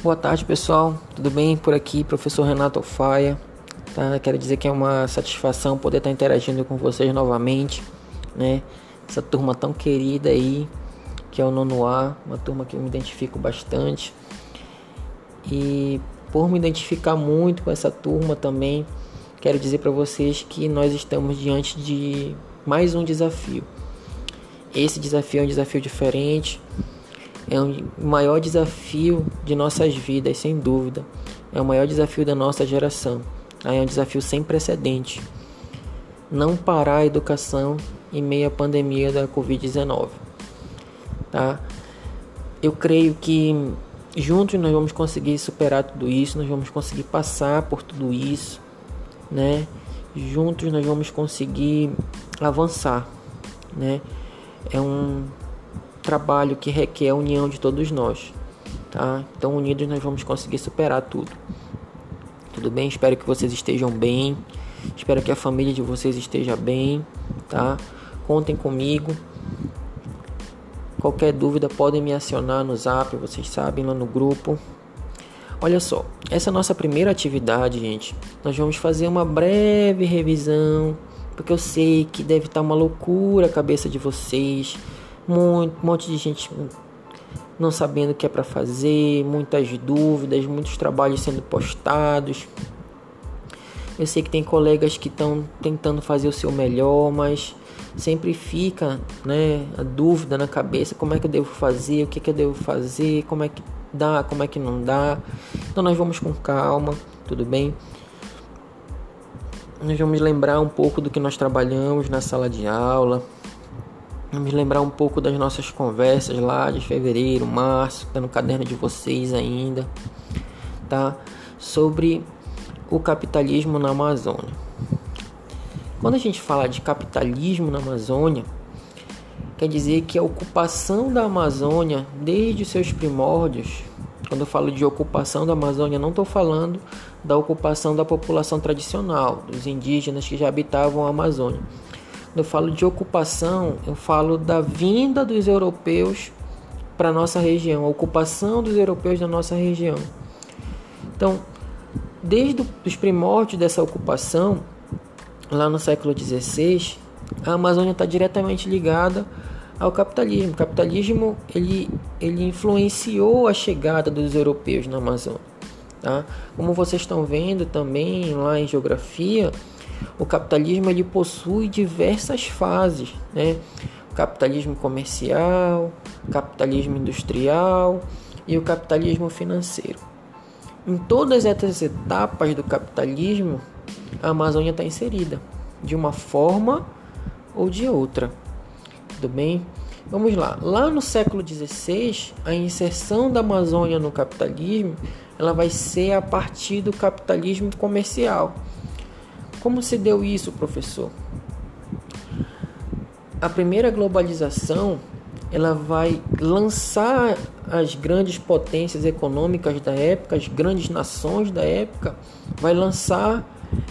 Boa tarde, pessoal. Tudo bem por aqui? Professor Renato Faia. Tá? Quero dizer que é uma satisfação poder estar interagindo com vocês novamente, né? Essa turma tão querida aí, que é o Nono A, uma turma que eu me identifico bastante. E por me identificar muito com essa turma também, quero dizer para vocês que nós estamos diante de mais um desafio. Esse desafio é um desafio diferente, é o maior desafio de nossas vidas, sem dúvida. É o maior desafio da nossa geração. É um desafio sem precedente. Não parar a educação em meio à pandemia da Covid-19. Tá? Eu creio que juntos nós vamos conseguir superar tudo isso, nós vamos conseguir passar por tudo isso, né? Juntos nós vamos conseguir avançar, né? É um trabalho que requer a união de todos nós, tá? Então, unidos nós vamos conseguir superar tudo. Tudo bem? Espero que vocês estejam bem. Espero que a família de vocês esteja bem, tá? Contem comigo. Qualquer dúvida podem me acionar no Zap, vocês sabem, lá no grupo. Olha só, essa é nossa primeira atividade, gente. Nós vamos fazer uma breve revisão, porque eu sei que deve estar uma loucura a cabeça de vocês muito, um monte de gente não sabendo o que é para fazer, muitas dúvidas, muitos trabalhos sendo postados. Eu sei que tem colegas que estão tentando fazer o seu melhor, mas sempre fica, né, a dúvida na cabeça, como é que eu devo fazer, o que, que eu devo fazer, como é que dá, como é que não dá. Então nós vamos com calma, tudo bem? Nós vamos lembrar um pouco do que nós trabalhamos na sala de aula, Vamos lembrar um pouco das nossas conversas lá de fevereiro, março, tá no caderno de vocês ainda, tá? Sobre o capitalismo na Amazônia. Quando a gente fala de capitalismo na Amazônia, quer dizer que a ocupação da Amazônia desde seus primórdios, quando eu falo de ocupação da Amazônia, não estou falando da ocupação da população tradicional, dos indígenas que já habitavam a Amazônia quando eu falo de ocupação, eu falo da vinda dos europeus para nossa região, a ocupação dos europeus da nossa região. Então, desde os primórdios dessa ocupação, lá no século XVI, a Amazônia está diretamente ligada ao capitalismo. O capitalismo ele, ele influenciou a chegada dos europeus na Amazônia. Tá? Como vocês estão vendo também lá em geografia, o capitalismo ele possui diversas fases, né? O capitalismo comercial, capitalismo industrial e o capitalismo financeiro. Em todas essas etapas do capitalismo, a Amazônia está inserida de uma forma ou de outra. Tudo bem? Vamos lá. Lá no século XVI, a inserção da Amazônia no capitalismo, ela vai ser a partir do capitalismo comercial. Como se deu isso, professor? A primeira globalização ela vai lançar as grandes potências econômicas da época, as grandes nações da época, vai lançar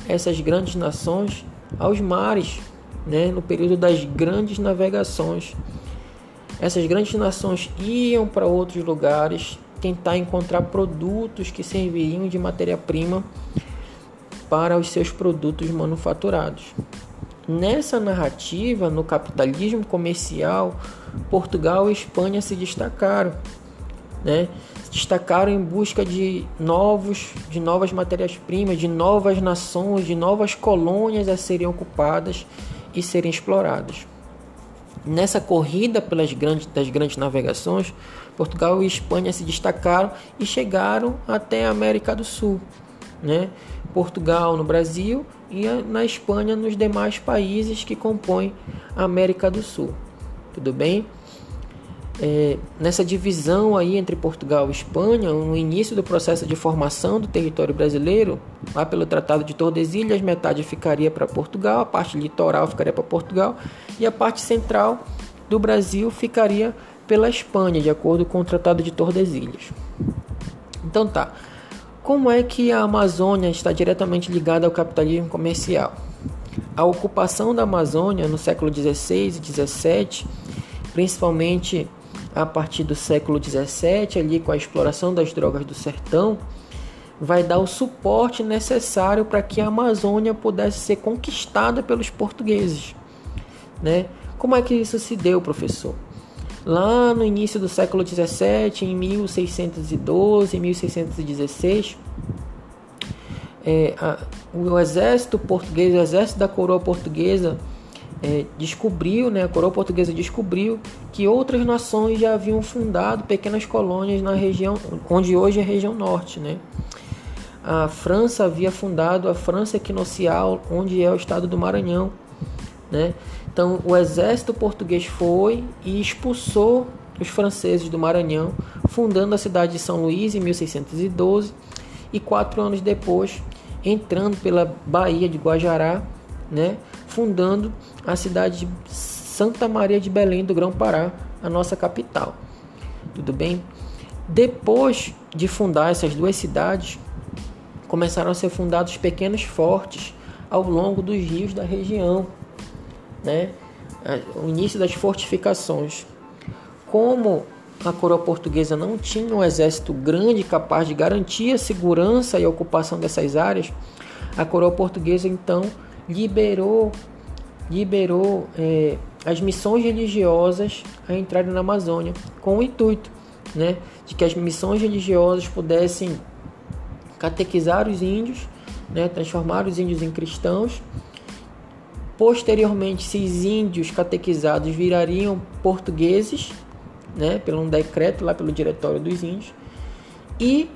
essas grandes nações aos mares, né, no período das grandes navegações. Essas grandes nações iam para outros lugares tentar encontrar produtos que serviriam de matéria-prima para os seus produtos manufaturados. Nessa narrativa, no capitalismo comercial, Portugal e Espanha se destacaram, né? Se destacaram em busca de novos, de novas matérias-primas, de novas nações, de novas colônias a serem ocupadas e serem exploradas. Nessa corrida pelas grandes, das grandes navegações, Portugal e Espanha se destacaram e chegaram até a América do Sul né? Portugal no Brasil e na Espanha nos demais países que compõem a América do Sul. Tudo bem? É, nessa divisão aí entre Portugal e Espanha, no início do processo de formação do território brasileiro, lá pelo Tratado de Tordesilhas, metade ficaria para Portugal, a parte litoral ficaria para Portugal e a parte central do Brasil ficaria pela Espanha, de acordo com o Tratado de Tordesilhas. Então tá. Como é que a Amazônia está diretamente ligada ao capitalismo comercial? A ocupação da Amazônia no século XVI e XVII, principalmente a partir do século 17, ali com a exploração das drogas do sertão, vai dar o suporte necessário para que a Amazônia pudesse ser conquistada pelos portugueses, né? Como é que isso se deu, professor? Lá no início do século 17, em 1612, 1616, é, a, o exército português, o exército da coroa portuguesa é, descobriu, né, a coroa portuguesa descobriu que outras nações já haviam fundado pequenas colônias na região onde hoje é a região norte, né? A França havia fundado a França Equinocial, onde é o estado do Maranhão, né? Então o exército português foi e expulsou os franceses do Maranhão, fundando a cidade de São Luís em 1612 e quatro anos depois entrando pela Baía de Guajará, né? fundando a cidade de Santa Maria de Belém do Grão-Pará, a nossa capital. Tudo bem? Depois de fundar essas duas cidades, começaram a ser fundados pequenos fortes ao longo dos rios da região, né? O início das fortificações. Como a coroa portuguesa não tinha um exército grande capaz de garantir a segurança e a ocupação dessas áreas, a coroa portuguesa então liberou, liberou é, as missões religiosas a entrarem na Amazônia com o intuito né, de que as missões religiosas pudessem catequizar os índios, né, transformar os índios em cristãos. Posteriormente, esses índios catequizados virariam portugueses, né, pelo um decreto lá pelo Diretório dos Índios, e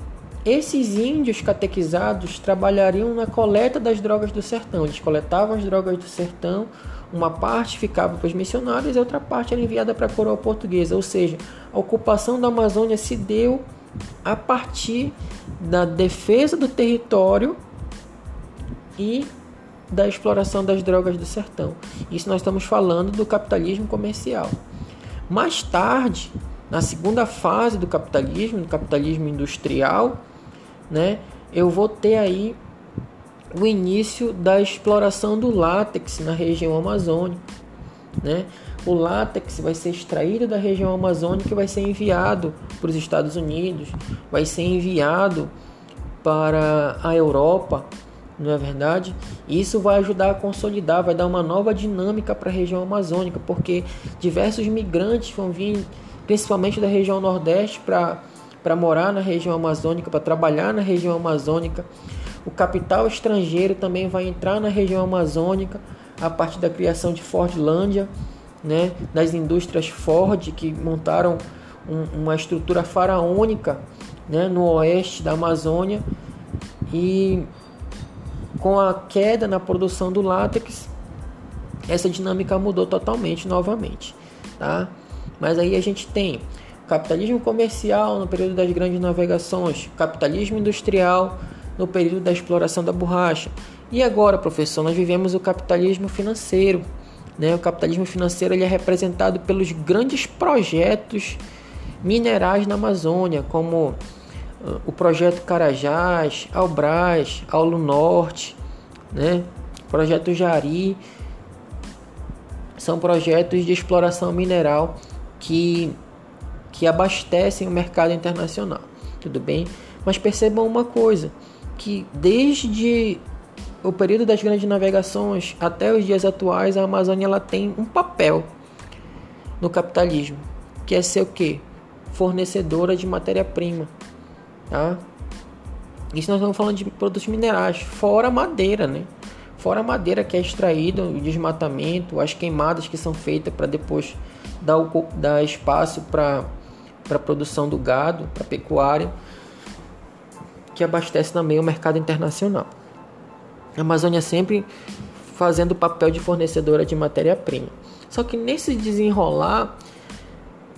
esses índios catequizados trabalhariam na coleta das drogas do sertão. Eles coletavam as drogas do sertão, uma parte ficava para os missionários e outra parte era enviada para a coroa portuguesa. Ou seja, a ocupação da Amazônia se deu a partir da defesa do território e da exploração das drogas do sertão. Isso nós estamos falando do capitalismo comercial. Mais tarde, na segunda fase do capitalismo, do capitalismo industrial, né, eu vou ter aí o início da exploração do látex na região amazônica, né? O látex vai ser extraído da região amazônica e vai ser enviado para os Estados Unidos, vai ser enviado para a Europa, não é verdade? Isso vai ajudar a consolidar, vai dar uma nova dinâmica para a região amazônica, porque diversos migrantes vão vir, principalmente da região Nordeste, para morar na região amazônica, para trabalhar na região amazônica. O capital estrangeiro também vai entrar na região amazônica a partir da criação de Fordlândia, né, das indústrias Ford que montaram um, uma estrutura faraônica né, no oeste da Amazônia e com a queda na produção do látex essa dinâmica mudou totalmente novamente, tá? Mas aí a gente tem capitalismo comercial no período das grandes navegações, capitalismo industrial no período da exploração da borracha. E agora, professor, nós vivemos o capitalismo financeiro. Né? O capitalismo financeiro ele é representado pelos grandes projetos minerais na Amazônia, como o projeto Carajás, Albras, Aulo Norte, né? projeto Jari. São projetos de exploração mineral que que abastecem o mercado internacional. Tudo bem? Mas percebam uma coisa, que desde o período das grandes navegações até os dias atuais, a Amazônia ela tem um papel no capitalismo, que é ser o quê? Fornecedora de matéria-prima, tá? Isso nós estamos falando de produtos minerais, fora madeira, né? Fora a madeira que é extraída, o desmatamento, as queimadas que são feitas para depois dar, o, dar espaço para para a produção do gado, para a pecuária, que abastece também o mercado internacional. A Amazônia sempre fazendo o papel de fornecedora de matéria-prima. Só que nesse desenrolar,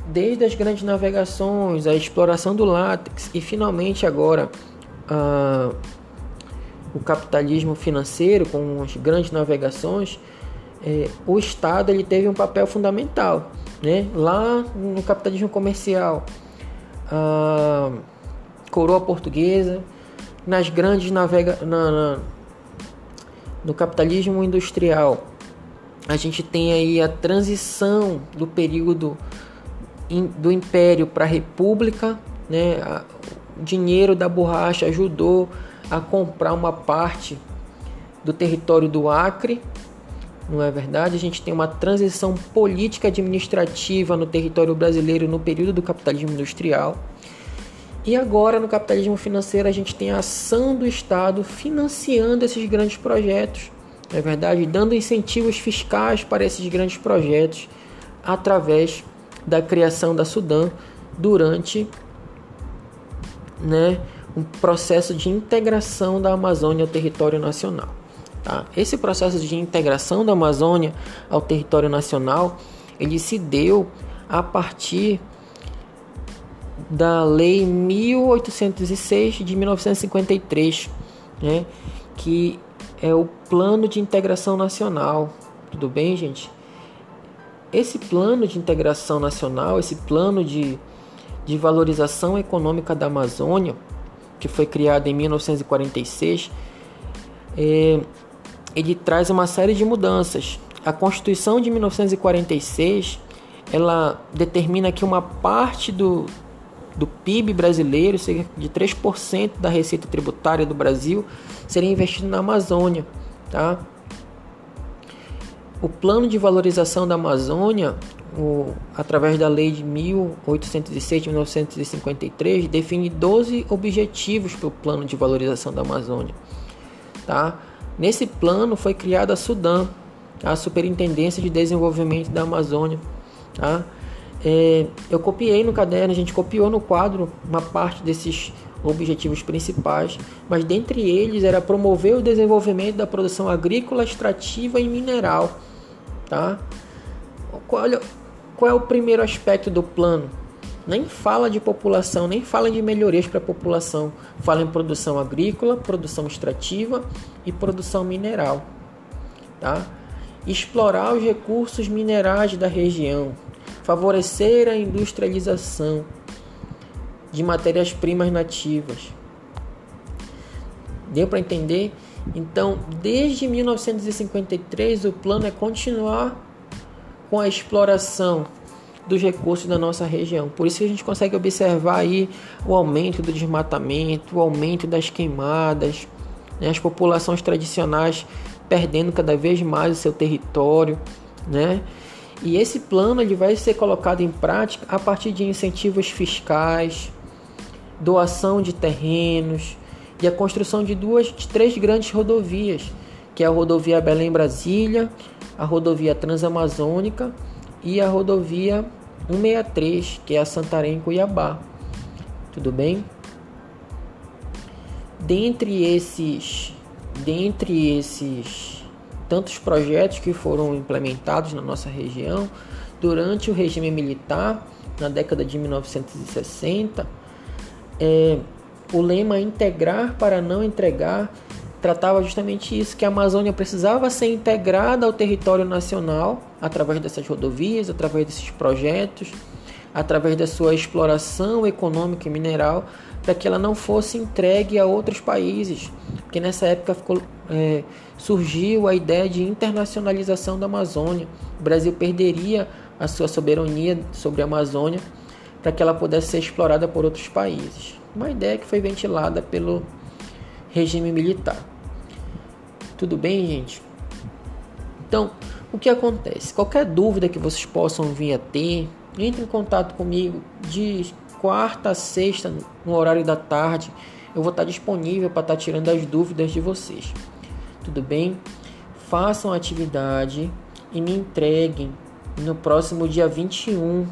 desde as grandes navegações, a exploração do látex e finalmente agora o capitalismo financeiro com as grandes navegações, é, o Estado ele teve um papel fundamental. Né? Lá no capitalismo comercial, a coroa portuguesa, nas grandes navega na, na, no capitalismo industrial, a gente tem aí a transição do período do Império para a República, né? O dinheiro da borracha ajudou a comprar uma parte do território do Acre, não é verdade? A gente tem uma transição política administrativa no território brasileiro no período do capitalismo industrial. E agora, no capitalismo financeiro, a gente tem a ação do Estado financiando esses grandes projetos, não é verdade? Dando incentivos fiscais para esses grandes projetos através da criação da Sudã durante né, um processo de integração da Amazônia ao território nacional. Tá? Esse processo de integração da Amazônia ao território nacional ele se deu a partir da Lei 1806 de 1953, né, que é o Plano de Integração Nacional. Tudo bem, gente? Esse plano de integração nacional, esse plano de, de valorização econômica da Amazônia, que foi criado em 1946, é, ele traz uma série de mudanças. A Constituição de 1946 ela determina que uma parte do, do PIB brasileiro, cerca de 3% da receita tributária do Brasil, seria investido na Amazônia. Tá? O plano de valorização da Amazônia, o, através da lei de 1806 de 1953, define 12 objetivos para o plano de valorização da Amazônia. Tá? Nesse plano foi criada a Sudã, a Superintendência de Desenvolvimento da Amazônia. Tá? É, eu copiei no caderno, a gente copiou no quadro uma parte desses objetivos principais, mas dentre eles era promover o desenvolvimento da produção agrícola, extrativa e mineral. Tá? Qual, qual é o primeiro aspecto do plano? nem fala de população, nem fala de melhorias para a população. Fala em produção agrícola, produção extrativa e produção mineral. Tá? Explorar os recursos minerais da região, favorecer a industrialização de matérias-primas nativas. Deu para entender? Então, desde 1953, o plano é continuar com a exploração dos recursos da nossa região. Por isso que a gente consegue observar aí o aumento do desmatamento, o aumento das queimadas, né? as populações tradicionais perdendo cada vez mais o seu território, né? E esse plano ele vai ser colocado em prática a partir de incentivos fiscais, doação de terrenos e a construção de duas, de três grandes rodovias, que é a rodovia Belém-Brasília, a rodovia Transamazônica e a rodovia 163, que é a Santarém-Cuiabá. Tudo bem? Dentre esses, dentre esses tantos projetos que foram implementados na nossa região durante o regime militar, na década de 1960, é, o lema integrar para não entregar tratava justamente isso, que a Amazônia precisava ser integrada ao território nacional através dessas rodovias, através desses projetos, através da sua exploração econômica e mineral, para que ela não fosse entregue a outros países, porque nessa época ficou, é, surgiu a ideia de internacionalização da Amazônia. O Brasil perderia a sua soberania sobre a Amazônia para que ela pudesse ser explorada por outros países. Uma ideia que foi ventilada pelo regime militar. Tudo bem, gente? Então, o que acontece? Qualquer dúvida que vocês possam vir a ter, entre em contato comigo de quarta a sexta, no horário da tarde. Eu vou estar disponível para estar tirando as dúvidas de vocês. Tudo bem? Façam a atividade e me entreguem no próximo dia 21,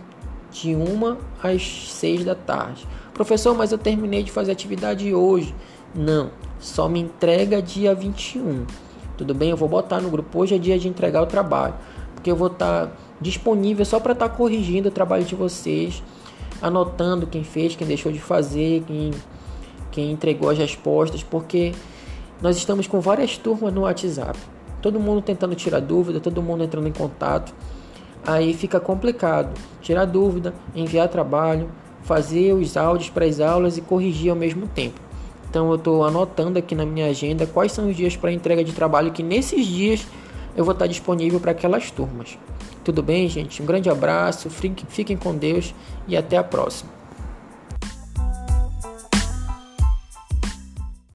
de 1 às 6 da tarde. Professor, mas eu terminei de fazer atividade hoje. Não, só me entrega dia 21. Tudo bem? Eu vou botar no grupo. Hoje é dia de entregar o trabalho. Porque eu vou estar tá disponível só para estar tá corrigindo o trabalho de vocês, anotando quem fez, quem deixou de fazer, quem, quem entregou as respostas, porque nós estamos com várias turmas no WhatsApp. Todo mundo tentando tirar dúvida, todo mundo entrando em contato. Aí fica complicado tirar dúvida, enviar trabalho, fazer os áudios para as aulas e corrigir ao mesmo tempo. Então eu estou anotando aqui na minha agenda quais são os dias para entrega de trabalho que nesses dias eu vou estar disponível para aquelas turmas. Tudo bem, gente? Um grande abraço, fiquem com Deus e até a próxima.